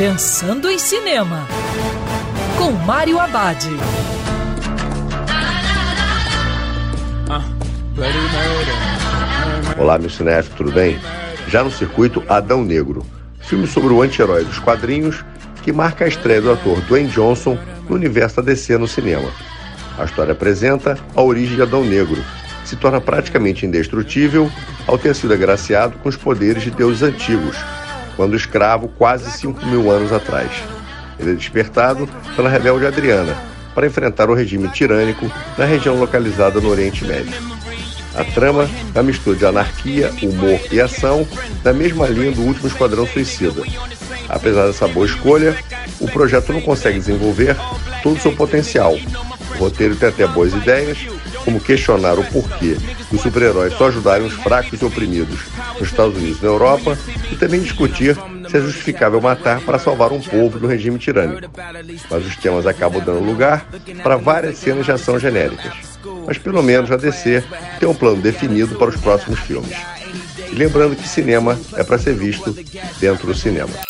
Pensando em Cinema, com Mário Abad. Olá, meu cinéfilo, tudo bem? Já no circuito Adão Negro, filme sobre o anti-herói dos quadrinhos que marca a estreia do ator Dwayne Johnson no universo da DC no cinema. A história apresenta a origem de Adão Negro, que se torna praticamente indestrutível ao ter sido agraciado com os poderes de deuses antigos, quando escravo quase 5 mil anos atrás. Ele é despertado pela rebelde Adriana para enfrentar o regime tirânico na região localizada no Oriente Médio. A trama é a mistura de anarquia, humor e ação na mesma linha do último Esquadrão Suicida. Apesar dessa boa escolha, o projeto não consegue desenvolver todo o seu potencial. O roteiro tem até boas ideias, como questionar o porquê dos super-heróis só ajudarem os fracos e oprimidos nos Estados Unidos e na Europa, e também discutir se é justificável matar para salvar um povo do regime tirânico. Mas os temas acabam dando lugar para várias cenas de ação genéricas. Mas pelo menos a DC tem um plano definido para os próximos filmes. E lembrando que cinema é para ser visto dentro do cinema.